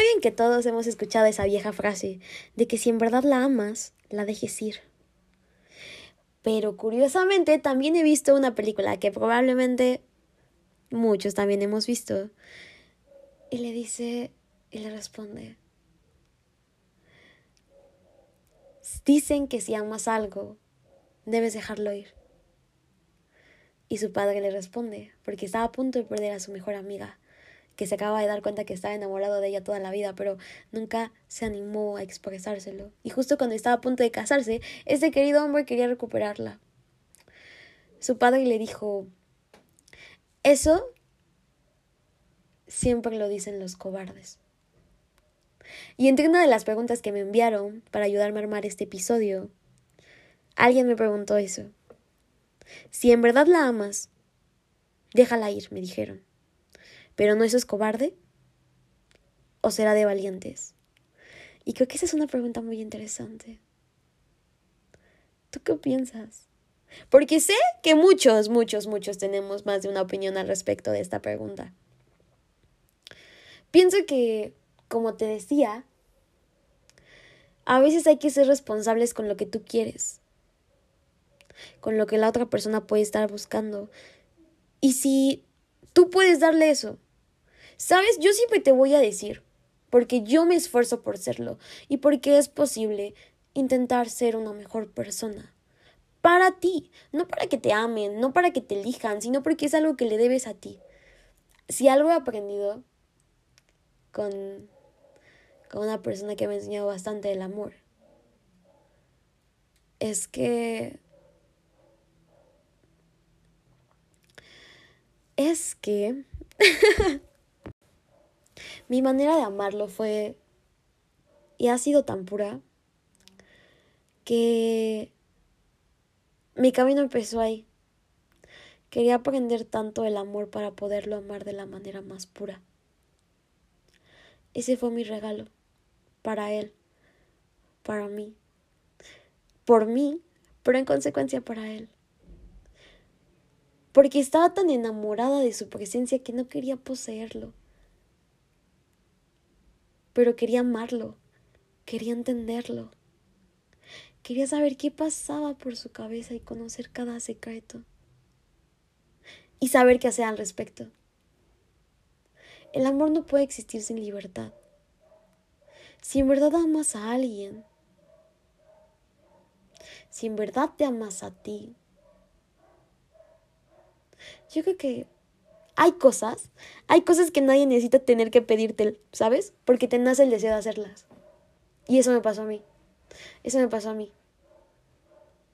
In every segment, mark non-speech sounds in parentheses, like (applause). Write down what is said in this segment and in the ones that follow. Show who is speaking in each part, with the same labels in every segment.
Speaker 1: Bien que todos hemos escuchado esa vieja frase de que si en verdad la amas, la dejes ir. Pero curiosamente también he visto una película que probablemente muchos también hemos visto. Y le dice, y le responde, dicen que si amas algo, debes dejarlo ir. Y su padre le responde, porque estaba a punto de perder a su mejor amiga, que se acaba de dar cuenta que estaba enamorado de ella toda la vida, pero nunca se animó a expresárselo. Y justo cuando estaba a punto de casarse, ese querido hombre quería recuperarla. Su padre le dijo, eso siempre lo dicen los cobardes. Y entre una de las preguntas que me enviaron para ayudarme a armar este episodio, alguien me preguntó eso. Si en verdad la amas, déjala ir, me dijeron. Pero ¿no eso es cobarde? ¿O será de valientes? Y creo que esa es una pregunta muy interesante. ¿Tú qué piensas? Porque sé que muchos, muchos, muchos tenemos más de una opinión al respecto de esta pregunta. Pienso que, como te decía, a veces hay que ser responsables con lo que tú quieres, con lo que la otra persona puede estar buscando. Y si tú puedes darle eso, sabes, yo siempre te voy a decir, porque yo me esfuerzo por serlo y porque es posible intentar ser una mejor persona. Para ti, no para que te amen, no para que te elijan, sino porque es algo que le debes a ti. Si algo he aprendido con, con una persona que me ha enseñado bastante el amor. Es que... Es que... (laughs) mi manera de amarlo fue... Y ha sido tan pura que mi camino empezó ahí. Quería aprender tanto el amor para poderlo amar de la manera más pura. Ese fue mi regalo para él, para mí, por mí, pero en consecuencia para él. Porque estaba tan enamorada de su presencia que no quería poseerlo, pero quería amarlo, quería entenderlo, quería saber qué pasaba por su cabeza y conocer cada secreto y saber qué hacer al respecto. El amor no puede existir sin libertad. Si en verdad amas a alguien, si en verdad te amas a ti, yo creo que hay cosas, hay cosas que nadie necesita tener que pedirte, ¿sabes? Porque te nace el deseo de hacerlas. Y eso me pasó a mí. Eso me pasó a mí.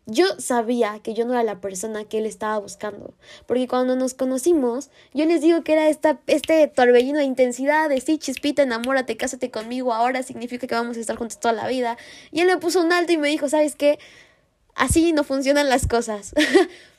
Speaker 1: Yo sabía que yo no era la persona que él estaba buscando, porque cuando nos conocimos, yo les digo que era esta, este torbellino de intensidad, de sí, chispita, enamórate, cásate conmigo, ahora significa que vamos a estar juntos toda la vida. Y él me puso un alto y me dijo, ¿sabes qué? Así no funcionan las cosas. (laughs)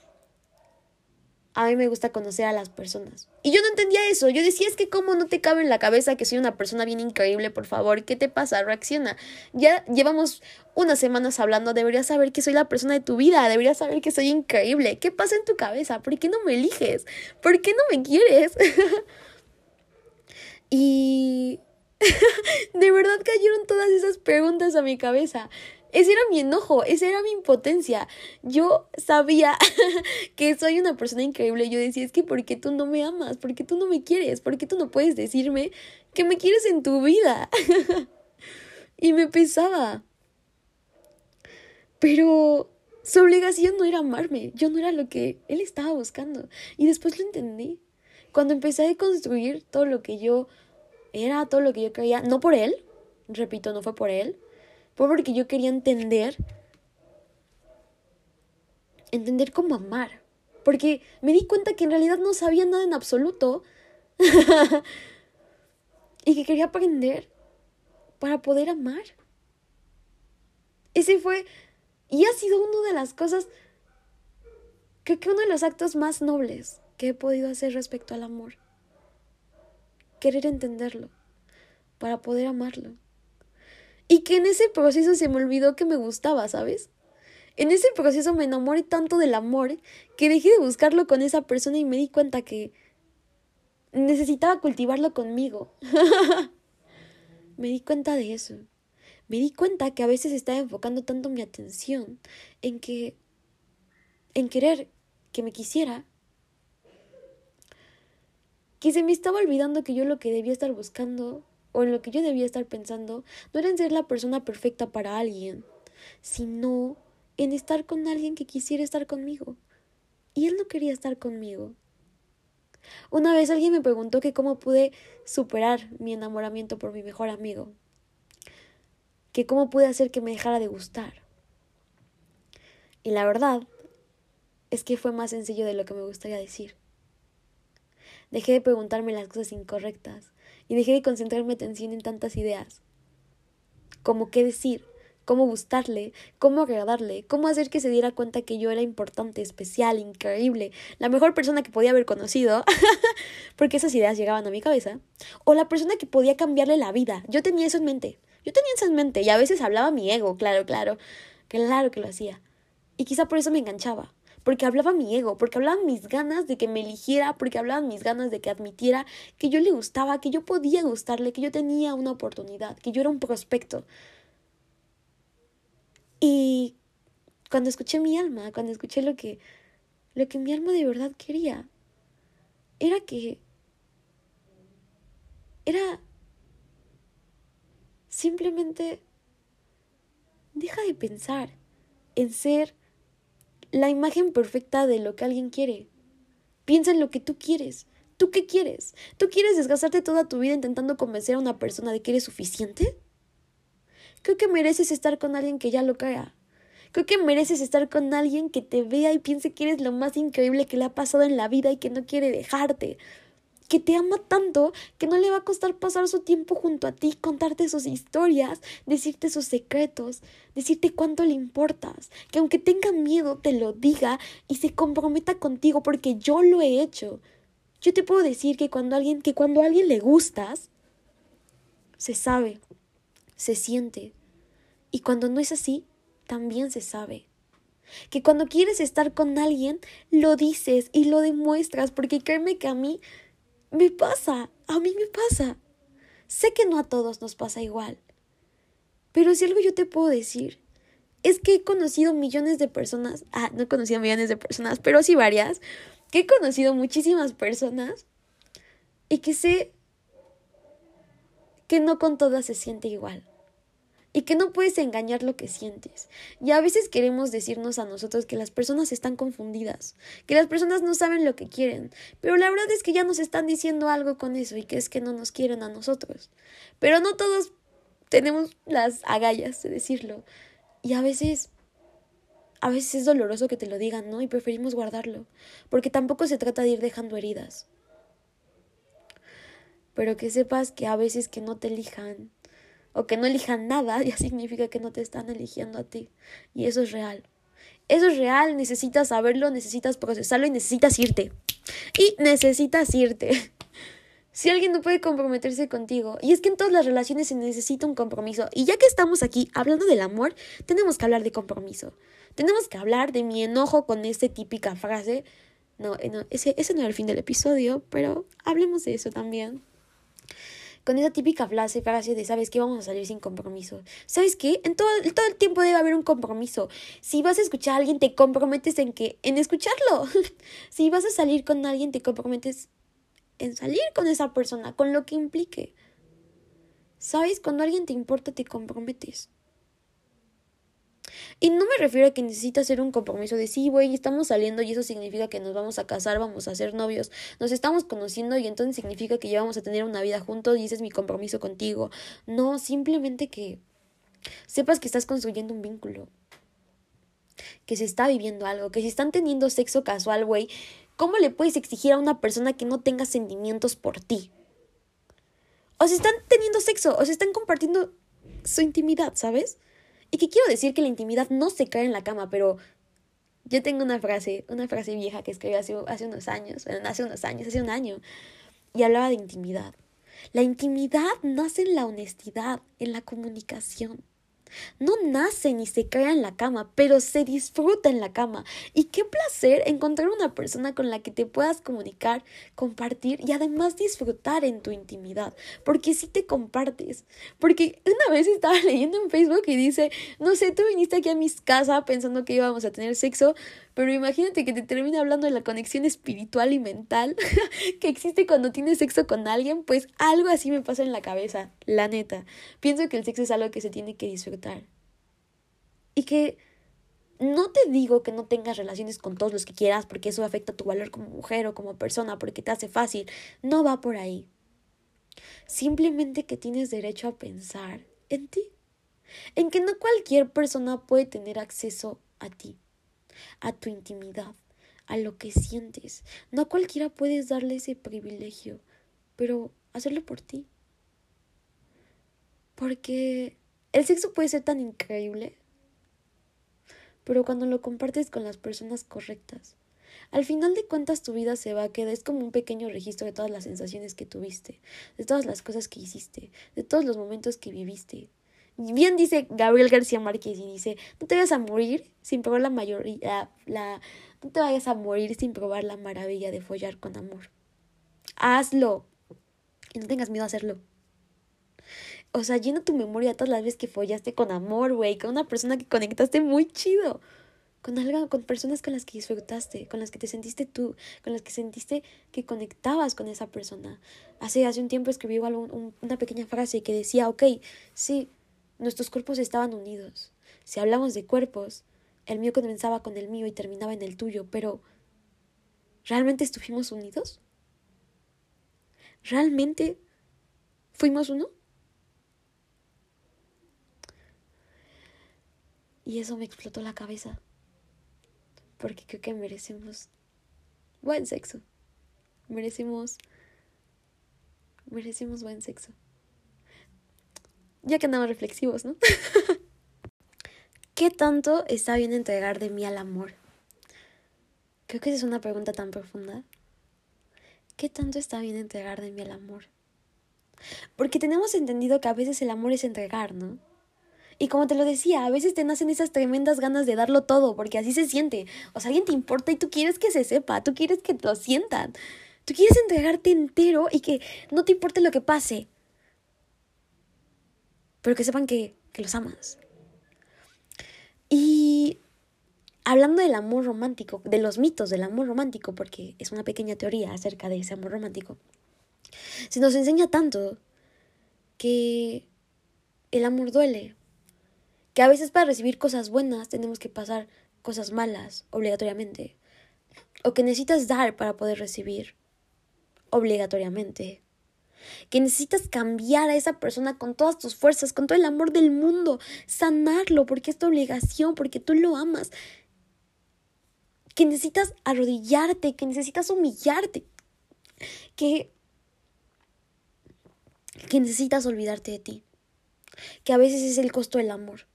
Speaker 1: a mí me gusta conocer a las personas. Y yo no entendía eso. Yo decía, es que cómo no te cabe en la cabeza que soy una persona bien increíble, por favor, ¿qué te pasa? Reacciona. Ya llevamos unas semanas hablando, deberías saber que soy la persona de tu vida, deberías saber que soy increíble. ¿Qué pasa en tu cabeza? ¿Por qué no me eliges? ¿Por qué no me quieres? (laughs) y (laughs) de verdad cayeron todas esas preguntas a mi cabeza. Ese era mi enojo, esa era mi impotencia. Yo sabía (laughs) que soy una persona increíble. Yo decía, es que ¿por qué tú no me amas? ¿Por qué tú no me quieres? ¿Por qué tú no puedes decirme que me quieres en tu vida? (laughs) y me pesaba. Pero su obligación no era amarme. Yo no era lo que él estaba buscando. Y después lo entendí. Cuando empecé a construir todo lo que yo era, todo lo que yo creía, no por él, repito, no fue por él, fue porque yo quería entender, entender cómo amar. Porque me di cuenta que en realidad no sabía nada en absoluto. (laughs) y que quería aprender para poder amar. Ese fue, y ha sido una de las cosas, creo que uno de los actos más nobles que he podido hacer respecto al amor. Querer entenderlo, para poder amarlo. Y que en ese proceso se me olvidó que me gustaba, ¿sabes? En ese proceso me enamoré tanto del amor que dejé de buscarlo con esa persona y me di cuenta que necesitaba cultivarlo conmigo. (laughs) me di cuenta de eso. Me di cuenta que a veces estaba enfocando tanto mi atención en que en querer que me quisiera que se me estaba olvidando que yo lo que debía estar buscando o en lo que yo debía estar pensando no era en ser la persona perfecta para alguien, sino en estar con alguien que quisiera estar conmigo. Y él no quería estar conmigo. Una vez alguien me preguntó que cómo pude superar mi enamoramiento por mi mejor amigo, que cómo pude hacer que me dejara de gustar. Y la verdad es que fue más sencillo de lo que me gustaría decir. Dejé de preguntarme las cosas incorrectas y dejé de concentrarme atención en tantas ideas. Como qué decir, cómo gustarle, cómo agradarle, cómo hacer que se diera cuenta que yo era importante, especial, increíble, la mejor persona que podía haber conocido, (laughs) porque esas ideas llegaban a mi cabeza, o la persona que podía cambiarle la vida. Yo tenía eso en mente, yo tenía eso en mente y a veces hablaba mi ego, claro, claro, claro que lo hacía. Y quizá por eso me enganchaba, porque hablaba mi ego, porque hablaban mis ganas de que me eligiera, porque hablaban mis ganas de que admitiera que yo le gustaba, que yo podía gustarle, que yo tenía una oportunidad, que yo era un prospecto. Y cuando escuché mi alma, cuando escuché lo que lo que mi alma de verdad quería, era que era simplemente deja de pensar en ser la imagen perfecta de lo que alguien quiere. Piensa en lo que tú quieres. ¿Tú qué quieres? ¿Tú quieres desgastarte toda tu vida intentando convencer a una persona de que eres suficiente? Creo que mereces estar con alguien que ya lo crea. Creo que mereces estar con alguien que te vea y piense que eres lo más increíble que le ha pasado en la vida y que no quiere dejarte que te ama tanto que no le va a costar pasar su tiempo junto a ti, contarte sus historias, decirte sus secretos, decirte cuánto le importas, que aunque tenga miedo te lo diga y se comprometa contigo porque yo lo he hecho. Yo te puedo decir que cuando alguien que cuando a alguien le gustas se sabe, se siente. Y cuando no es así, también se sabe. Que cuando quieres estar con alguien, lo dices y lo demuestras, porque créeme que a mí me pasa, a mí me pasa. Sé que no a todos nos pasa igual. Pero si algo yo te puedo decir, es que he conocido millones de personas, ah, no he conocido millones de personas, pero sí varias, que he conocido muchísimas personas y que sé que no con todas se siente igual y que no puedes engañar lo que sientes. Y a veces queremos decirnos a nosotros que las personas están confundidas, que las personas no saben lo que quieren, pero la verdad es que ya nos están diciendo algo con eso y que es que no nos quieren a nosotros. Pero no todos tenemos las agallas de decirlo. Y a veces a veces es doloroso que te lo digan, ¿no? Y preferimos guardarlo, porque tampoco se trata de ir dejando heridas. Pero que sepas que a veces que no te elijan o que no elijan nada, (laughs) ya significa que no te están eligiendo a ti. Y eso es real. Eso es real, necesitas saberlo, necesitas procesarlo y necesitas irte. Y necesitas irte. (laughs) Si alguien no puede comprometerse contigo, y es que en todas las relaciones se necesita un compromiso, y ya que estamos aquí hablando del amor, tenemos que hablar de compromiso. Tenemos que hablar de mi enojo con esa típica frase. No, eh, no ese, ese no era el fin del episodio, pero hablemos de eso también con esa típica frase, frase de, ¿sabes qué? Vamos a salir sin compromiso. ¿Sabes qué? En todo, todo el tiempo debe haber un compromiso. Si vas a escuchar a alguien, te comprometes en que, en escucharlo. (laughs) si vas a salir con alguien, te comprometes en salir con esa persona, con lo que implique. ¿Sabes? Cuando alguien te importa, te comprometes. Y no me refiero a que necesitas hacer un compromiso de sí, güey, estamos saliendo y eso significa que nos vamos a casar, vamos a ser novios, nos estamos conociendo y entonces significa que ya vamos a tener una vida juntos y ese es mi compromiso contigo. No, simplemente que sepas que estás construyendo un vínculo, que se está viviendo algo, que si están teniendo sexo casual, güey, ¿cómo le puedes exigir a una persona que no tenga sentimientos por ti? O si están teniendo sexo, o se están compartiendo su intimidad, ¿sabes? Y que quiero decir que la intimidad no se cae en la cama, pero yo tengo una frase, una frase vieja que escribí hace, hace unos años, hace unos años, hace un año, y hablaba de intimidad. La intimidad nace en la honestidad, en la comunicación. No nace ni se crea en la cama, pero se disfruta en la cama. Y qué placer encontrar una persona con la que te puedas comunicar, compartir y además disfrutar en tu intimidad. Porque si te compartes. Porque una vez estaba (laughs) leyendo en Facebook y dice, no sé, tú viniste aquí a mi casa pensando que íbamos a tener sexo, pero imagínate que te termina hablando de la conexión espiritual y mental (laughs) que existe cuando tienes sexo con alguien, pues algo así me pasa en la cabeza, la neta. Pienso que el sexo es algo que se tiene que disfrutar. Y que no te digo que no tengas relaciones con todos los que quieras porque eso afecta tu valor como mujer o como persona, porque te hace fácil. No va por ahí. Simplemente que tienes derecho a pensar en ti. En que no cualquier persona puede tener acceso a ti a tu intimidad, a lo que sientes. No a cualquiera puedes darle ese privilegio, pero hacerlo por ti. Porque el sexo puede ser tan increíble, pero cuando lo compartes con las personas correctas, al final de cuentas tu vida se va a quedar, es como un pequeño registro de todas las sensaciones que tuviste, de todas las cosas que hiciste, de todos los momentos que viviste, Bien dice Gabriel García Márquez y dice, no te vayas a morir sin probar la mayoría, la, no te vayas a morir sin probar la maravilla de follar con amor. Hazlo. Y no tengas miedo a hacerlo. O sea, llena tu memoria todas las veces que follaste con amor, güey, con una persona que conectaste muy chido. Con algo, con personas con las que disfrutaste, con las que te sentiste tú, con las que sentiste que conectabas con esa persona. Hace, hace un tiempo escribí una pequeña frase que decía, ok, sí, Nuestros cuerpos estaban unidos. Si hablamos de cuerpos, el mío comenzaba con el mío y terminaba en el tuyo, pero ¿realmente estuvimos unidos? ¿Realmente fuimos uno? Y eso me explotó la cabeza, porque creo que merecemos buen sexo. Merecemos merecemos buen sexo. Ya que andamos reflexivos, ¿no? (laughs) ¿Qué tanto está bien entregar de mí al amor? Creo que esa es una pregunta tan profunda. ¿Qué tanto está bien entregar de mí al amor? Porque tenemos entendido que a veces el amor es entregar, ¿no? Y como te lo decía, a veces te nacen esas tremendas ganas de darlo todo, porque así se siente. O sea, alguien te importa y tú quieres que se sepa, tú quieres que lo sientan. Tú quieres entregarte entero y que no te importe lo que pase pero que sepan que, que los amas. Y hablando del amor romántico, de los mitos del amor romántico, porque es una pequeña teoría acerca de ese amor romántico, se nos enseña tanto que el amor duele, que a veces para recibir cosas buenas tenemos que pasar cosas malas obligatoriamente, o que necesitas dar para poder recibir obligatoriamente que necesitas cambiar a esa persona con todas tus fuerzas, con todo el amor del mundo, sanarlo porque es tu obligación, porque tú lo amas, que necesitas arrodillarte, que necesitas humillarte, que, que necesitas olvidarte de ti, que a veces es el costo del amor.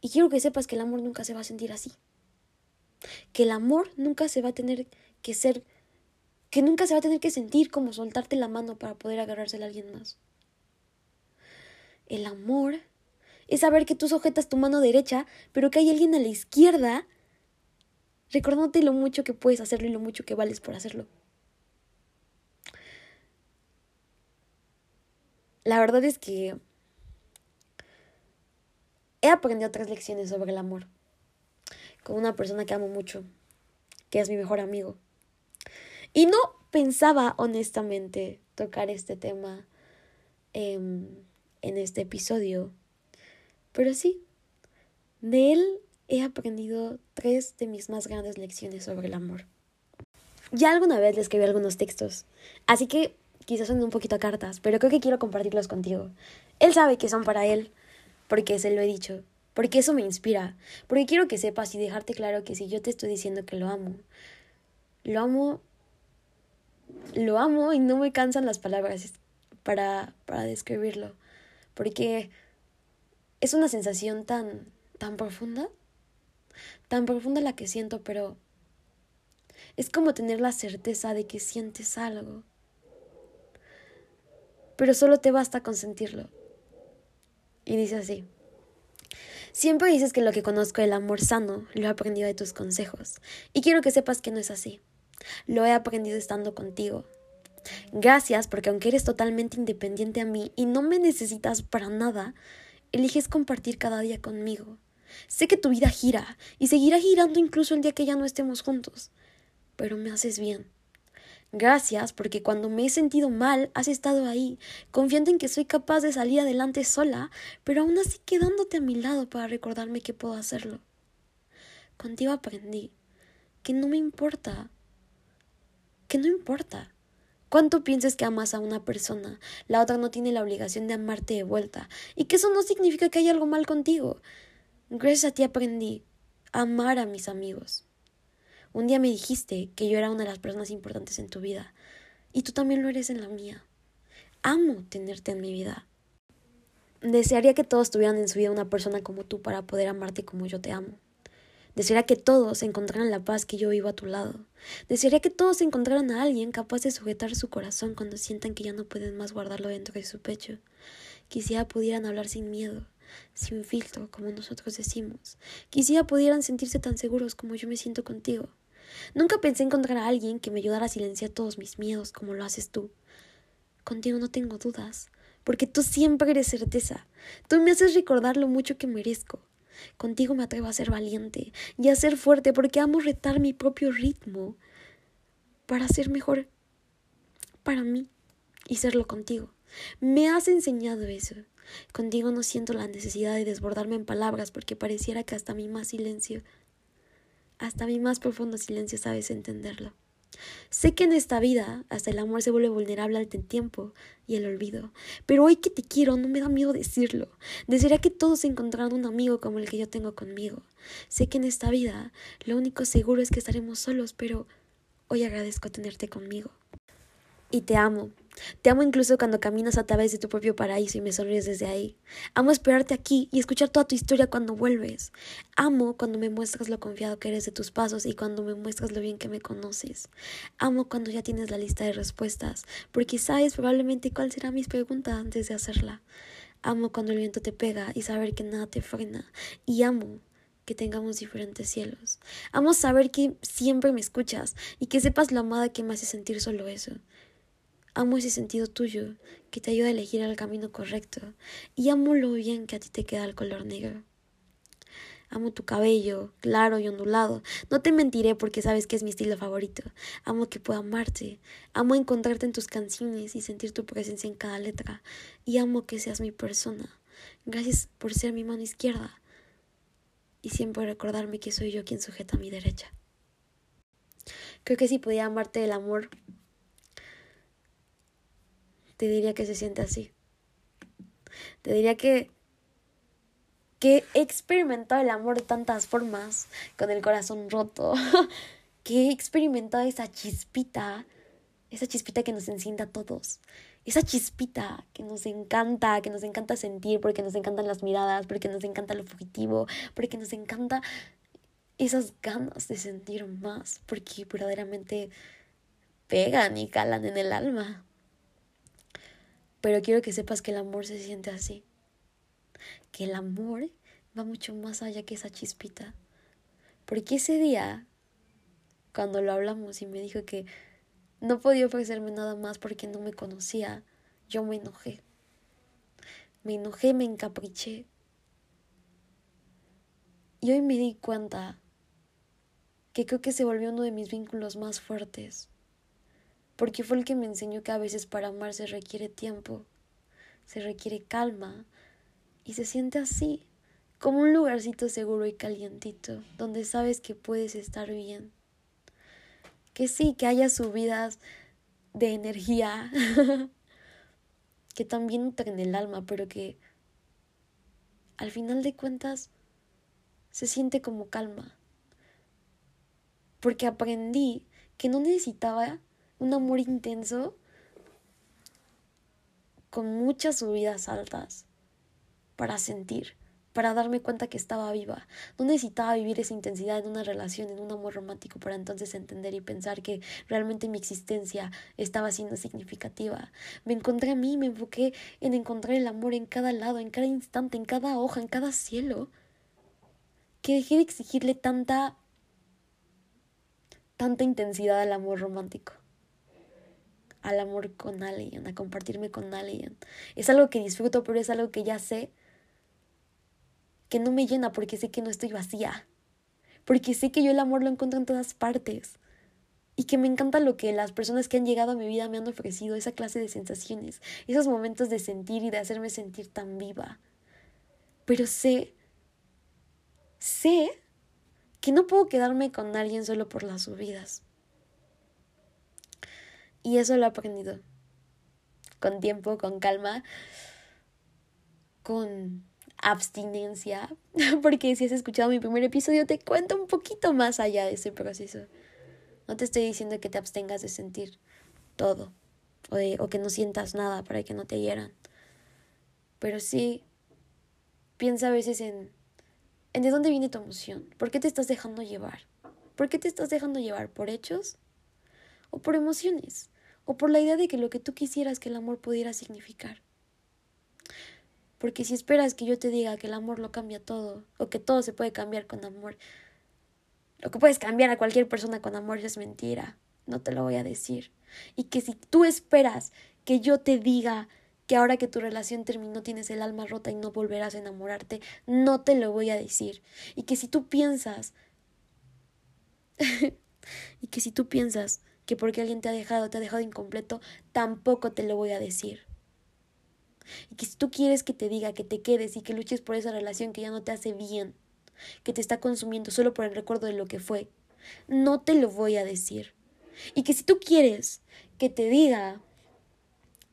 Speaker 1: Y quiero que sepas que el amor nunca se va a sentir así, que el amor nunca se va a tener que ser que nunca se va a tener que sentir como soltarte la mano para poder agarrársela a alguien más. El amor es saber que tú sujetas tu mano derecha, pero que hay alguien a la izquierda recordándote lo mucho que puedes hacerlo y lo mucho que vales por hacerlo. La verdad es que he aprendido otras lecciones sobre el amor con una persona que amo mucho, que es mi mejor amigo. Y no pensaba honestamente tocar este tema em, en este episodio. Pero sí, de él he aprendido tres de mis más grandes lecciones sobre el amor. Ya alguna vez le escribí algunos textos, así que quizás son un poquito a cartas, pero creo que quiero compartirlos contigo. Él sabe que son para él, porque se lo he dicho, porque eso me inspira, porque quiero que sepas y dejarte claro que si yo te estoy diciendo que lo amo, lo amo lo amo y no me cansan las palabras para, para describirlo, porque es una sensación tan, tan profunda, tan profunda la que siento, pero es como tener la certeza de que sientes algo, pero solo te basta con sentirlo. Y dice así, Siempre dices que lo que conozco del amor sano lo he aprendido de tus consejos, y quiero que sepas que no es así. Lo he aprendido estando contigo. Gracias porque aunque eres totalmente independiente a mí y no me necesitas para nada, eliges compartir cada día conmigo. Sé que tu vida gira y seguirá girando incluso el día que ya no estemos juntos, pero me haces bien. Gracias porque cuando me he sentido mal has estado ahí, confiando en que soy capaz de salir adelante sola, pero aún así quedándote a mi lado para recordarme que puedo hacerlo. Contigo aprendí que no me importa, que no importa. Cuánto pienses que amas a una persona, la otra no tiene la obligación de amarte de vuelta, y que eso no significa que haya algo mal contigo. Gracias a ti aprendí a amar a mis amigos. Un día me dijiste que yo era una de las personas importantes en tu vida, y tú también lo eres en la mía. Amo tenerte en mi vida. Desearía que todos tuvieran en su vida una persona como tú para poder amarte como yo te amo. Desearía que todos encontraran la paz que yo vivo a tu lado. Desearía que todos encontraran a alguien capaz de sujetar su corazón cuando sientan que ya no pueden más guardarlo dentro de su pecho. Quisiera pudieran hablar sin miedo, sin filtro, como nosotros decimos. Quisiera pudieran sentirse tan seguros como yo me siento contigo. Nunca pensé encontrar a alguien que me ayudara a silenciar todos mis miedos como lo haces tú. Contigo no tengo dudas, porque tú siempre eres certeza. Tú me haces recordar lo mucho que merezco. Contigo me atrevo a ser valiente y a ser fuerte porque amo retar mi propio ritmo para ser mejor para mí y serlo contigo. Me has enseñado eso. Contigo no siento la necesidad de desbordarme en palabras porque pareciera que hasta mi más silencio hasta mi más profundo silencio sabes entenderlo. Sé que en esta vida hasta el amor se vuelve vulnerable al tiempo y el olvido, pero hoy que te quiero no me da miedo decirlo. Desearía que todos encontraran un amigo como el que yo tengo conmigo. Sé que en esta vida lo único seguro es que estaremos solos, pero hoy agradezco tenerte conmigo. Y te amo, te amo incluso cuando caminas a través de tu propio paraíso y me sonríes desde ahí. Amo esperarte aquí y escuchar toda tu historia cuando vuelves. Amo cuando me muestras lo confiado que eres de tus pasos y cuando me muestras lo bien que me conoces. Amo cuando ya tienes la lista de respuestas, porque sabes probablemente cuál será mis preguntas antes de hacerla. Amo cuando el viento te pega y saber que nada te frena. Y amo que tengamos diferentes cielos. Amo saber que siempre me escuchas y que sepas lo amada que me hace sentir solo eso. Amo ese sentido tuyo que te ayuda a elegir el camino correcto y amo lo bien que a ti te queda el color negro. Amo tu cabello, claro y ondulado. No te mentiré porque sabes que es mi estilo favorito. Amo que pueda amarte. Amo encontrarte en tus canciones y sentir tu presencia en cada letra. Y amo que seas mi persona. Gracias por ser mi mano izquierda. Y siempre recordarme que soy yo quien sujeta mi derecha. Creo que si podía amarte del amor te diría que se siente así. Te diría que que he experimentado el amor de tantas formas, con el corazón roto, (laughs) que he experimentado esa chispita, esa chispita que nos enciende a todos, esa chispita que nos encanta, que nos encanta sentir, porque nos encantan las miradas, porque nos encanta lo fugitivo, porque nos encanta esas ganas de sentir más, porque verdaderamente pegan y calan en el alma. Pero quiero que sepas que el amor se siente así. Que el amor va mucho más allá que esa chispita. Porque ese día, cuando lo hablamos y me dijo que no podía ofrecerme nada más porque no me conocía, yo me enojé. Me enojé, me encapriché. Y hoy me di cuenta que creo que se volvió uno de mis vínculos más fuertes porque fue el que me enseñó que a veces para amar se requiere tiempo, se requiere calma y se siente así, como un lugarcito seguro y calientito, donde sabes que puedes estar bien. Que sí, que haya subidas de energía (laughs) que también nutren el alma, pero que al final de cuentas se siente como calma. Porque aprendí que no necesitaba un amor intenso con muchas subidas altas para sentir, para darme cuenta que estaba viva. No necesitaba vivir esa intensidad en una relación, en un amor romántico, para entonces entender y pensar que realmente mi existencia estaba siendo significativa. Me encontré a mí, me enfoqué en encontrar el amor en cada lado, en cada instante, en cada hoja, en cada cielo. que dejé de exigirle tanta tanta intensidad al amor romántico al amor con alguien, a compartirme con alguien. Es algo que disfruto, pero es algo que ya sé que no me llena porque sé que no estoy vacía. Porque sé que yo el amor lo encuentro en todas partes. Y que me encanta lo que las personas que han llegado a mi vida me han ofrecido, esa clase de sensaciones, esos momentos de sentir y de hacerme sentir tan viva. Pero sé, sé que no puedo quedarme con alguien solo por las subidas. Y eso lo he aprendido. Con tiempo, con calma, con abstinencia. (laughs) Porque si has escuchado mi primer episodio, te cuento un poquito más allá de ese proceso. No te estoy diciendo que te abstengas de sentir todo. O, de, o que no sientas nada para que no te hieran. Pero sí, piensa a veces en, en de dónde viene tu emoción. ¿Por qué te estás dejando llevar? ¿Por qué te estás dejando llevar? ¿Por hechos? ¿O por emociones? o por la idea de que lo que tú quisieras que el amor pudiera significar. Porque si esperas que yo te diga que el amor lo cambia todo, o que todo se puede cambiar con amor, lo que puedes cambiar a cualquier persona con amor es mentira, no te lo voy a decir. Y que si tú esperas que yo te diga que ahora que tu relación terminó tienes el alma rota y no volverás a enamorarte, no te lo voy a decir. Y que si tú piensas, (laughs) y que si tú piensas que porque alguien te ha dejado, te ha dejado incompleto, tampoco te lo voy a decir. Y que si tú quieres que te diga que te quedes y que luches por esa relación que ya no te hace bien, que te está consumiendo solo por el recuerdo de lo que fue, no te lo voy a decir. Y que si tú quieres que te diga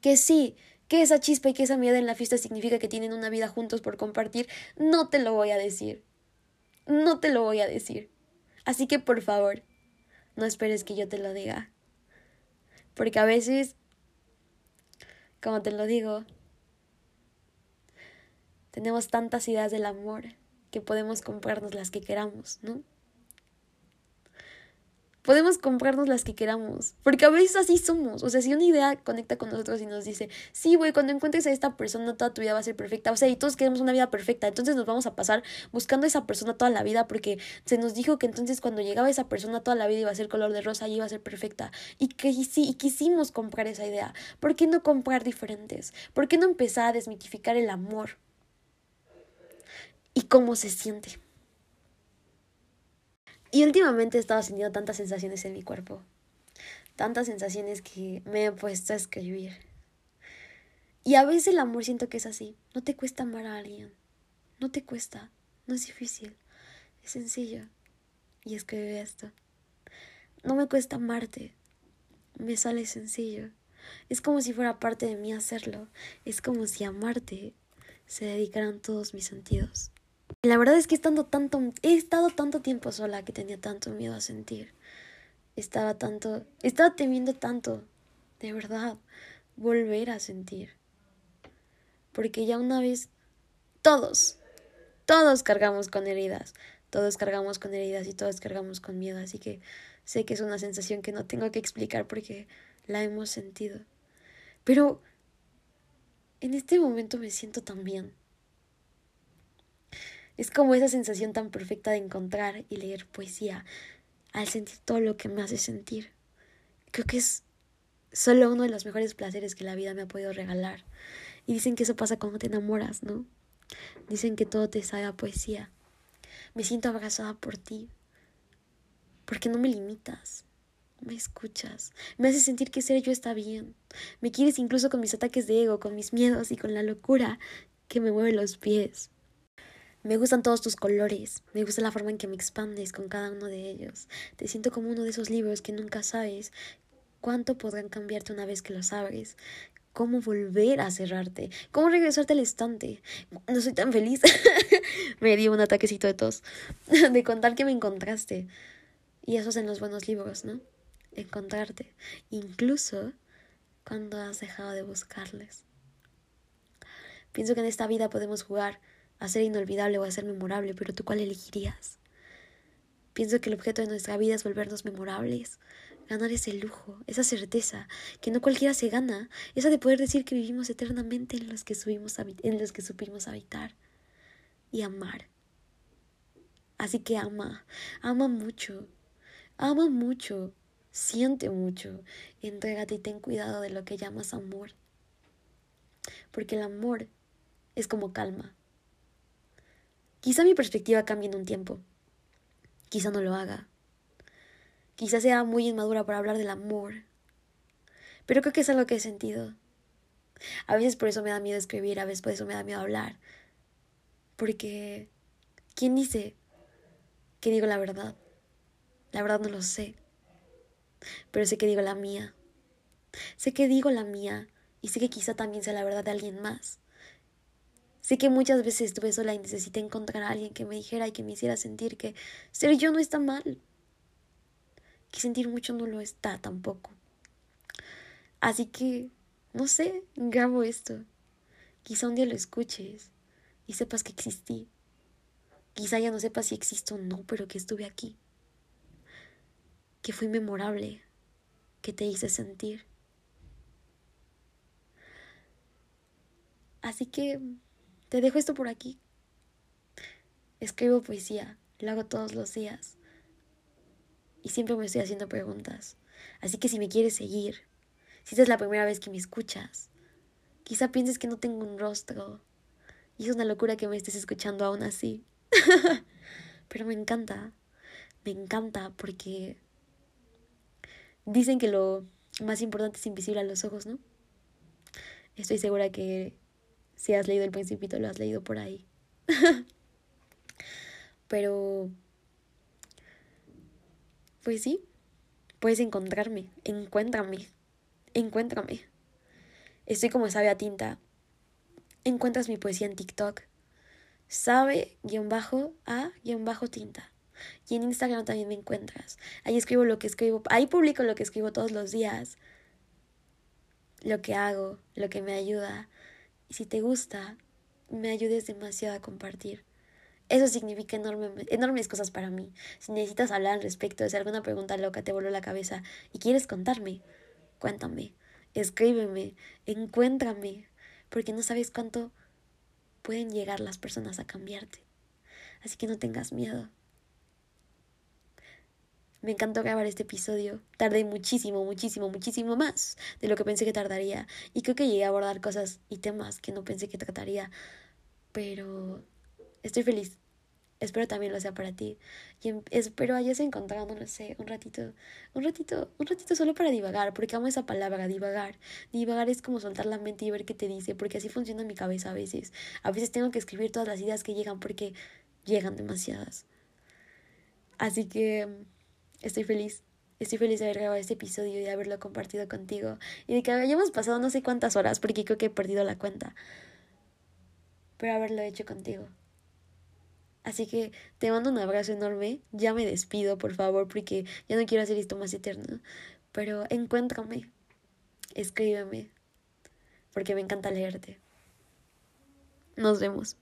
Speaker 1: que sí, que esa chispa y que esa mirada en la fiesta significa que tienen una vida juntos por compartir, no te lo voy a decir. No te lo voy a decir. Así que por favor, no esperes que yo te lo diga. Porque a veces, como te lo digo, tenemos tantas ideas del amor que podemos comprarnos las que queramos, ¿no? Podemos comprarnos las que queramos, porque a veces así somos, o sea, si una idea conecta con nosotros y nos dice, sí, güey, cuando encuentres a esta persona toda tu vida va a ser perfecta, o sea, y todos queremos una vida perfecta, entonces nos vamos a pasar buscando a esa persona toda la vida porque se nos dijo que entonces cuando llegaba esa persona toda la vida iba a ser color de rosa y iba a ser perfecta, y que sí, y quisimos comprar esa idea, ¿por qué no comprar diferentes? ¿Por qué no empezar a desmitificar el amor? ¿Y cómo se siente? Y últimamente he estado sintiendo tantas sensaciones en mi cuerpo. Tantas sensaciones que me he puesto a escribir. Y a veces el amor siento que es así. No te cuesta amar a alguien. No te cuesta. No es difícil. Es sencillo. Y escribí esto. No me cuesta amarte. Me sale sencillo. Es como si fuera parte de mí hacerlo. Es como si amarte se dedicaran todos mis sentidos. La verdad es que estando tanto, he estado tanto tiempo sola que tenía tanto miedo a sentir. Estaba tanto, estaba temiendo tanto, de verdad, volver a sentir. Porque ya una vez, todos, todos cargamos con heridas, todos cargamos con heridas y todos cargamos con miedo, así que sé que es una sensación que no tengo que explicar porque la hemos sentido. Pero en este momento me siento tan bien. Es como esa sensación tan perfecta de encontrar y leer poesía al sentir todo lo que me hace sentir. Creo que es solo uno de los mejores placeres que la vida me ha podido regalar. Y dicen que eso pasa cuando te enamoras, ¿no? Dicen que todo te sabe poesía. Me siento abrazada por ti. Porque no me limitas. Me escuchas. Me haces sentir que ser yo está bien. Me quieres incluso con mis ataques de ego, con mis miedos y con la locura que me mueve los pies. Me gustan todos tus colores, me gusta la forma en que me expandes con cada uno de ellos. Te siento como uno de esos libros que nunca sabes cuánto podrán cambiarte una vez que los abres. Cómo volver a cerrarte, cómo regresarte al estante. No soy tan feliz. (laughs) me dio un ataquecito de tos. (laughs) de contar que me encontraste. Y eso es en los buenos libros, ¿no? Encontrarte. Incluso cuando has dejado de buscarles. Pienso que en esta vida podemos jugar a ser inolvidable o a ser memorable, pero tú cuál elegirías? Pienso que el objeto de nuestra vida es volvernos memorables, ganar ese lujo, esa certeza que no cualquiera se gana, esa de poder decir que vivimos eternamente en los que, en los que supimos habitar y amar. Así que ama, ama mucho, ama mucho, siente mucho, entrégate y ten cuidado de lo que llamas amor. Porque el amor es como calma. Quizá mi perspectiva cambie en un tiempo, quizá no lo haga. Quizá sea muy inmadura para hablar del amor, pero creo que es algo que he sentido. A veces por eso me da miedo escribir, a veces por eso me da miedo hablar. Porque, ¿quién dice que digo la verdad? La verdad no lo sé. Pero sé que digo la mía. Sé que digo la mía y sé que quizá también sea la verdad de alguien más. Sé que muchas veces estuve sola y necesité encontrar a alguien que me dijera y que me hiciera sentir que ser yo no está mal. Que sentir mucho no lo está tampoco. Así que no sé, grabo esto. Quizá un día lo escuches y sepas que existí. Quizá ya no sepas si existo o no, pero que estuve aquí. Que fui memorable, que te hice sentir. Así que te dejo esto por aquí. Escribo poesía, lo hago todos los días. Y siempre me estoy haciendo preguntas. Así que si me quieres seguir, si esta es la primera vez que me escuchas, quizá pienses que no tengo un rostro. Y es una locura que me estés escuchando aún así. (laughs) Pero me encanta. Me encanta porque dicen que lo más importante es invisible a los ojos, ¿no? Estoy segura que si has leído El Principito lo has leído por ahí. (laughs) Pero... Pues sí, puedes encontrarme, encuéntrame encuéntrame. Estoy como sabe a tinta. Encuentras mi poesía en TikTok. Sabe-a-tinta. Y en Instagram también me encuentras. Ahí escribo lo que escribo. Ahí publico lo que escribo todos los días. Lo que hago, lo que me ayuda. Y si te gusta, me ayudes demasiado a compartir. Eso significa enorme, enormes cosas para mí. Si necesitas hablar al respecto, si alguna pregunta loca te voló la cabeza y quieres contarme, cuéntame, escríbeme, encuéntrame, porque no sabes cuánto pueden llegar las personas a cambiarte. Así que no tengas miedo. Me encantó grabar este episodio. Tardé muchísimo, muchísimo, muchísimo más de lo que pensé que tardaría. Y creo que llegué a abordar cosas y temas que no pensé que trataría. Pero estoy feliz Espero también lo sea para ti. Y em, espero hayas encontrado, no sé, un ratito, un ratito, un ratito solo para divagar, porque amo esa palabra, divagar. Divagar es como soltar la mente y ver qué te dice, porque así funciona mi cabeza a veces. A veces tengo que escribir todas las ideas que llegan porque llegan demasiadas. Así que em, estoy feliz. Estoy feliz de haber grabado este episodio y de haberlo compartido contigo. Y de que hayamos pasado no sé cuántas horas, porque creo que he perdido la cuenta. Pero haberlo hecho contigo. Así que te mando un abrazo enorme. Ya me despido, por favor, porque ya no quiero hacer esto más eterno. Pero encuéntrame, escríbeme, porque me encanta leerte. Nos vemos.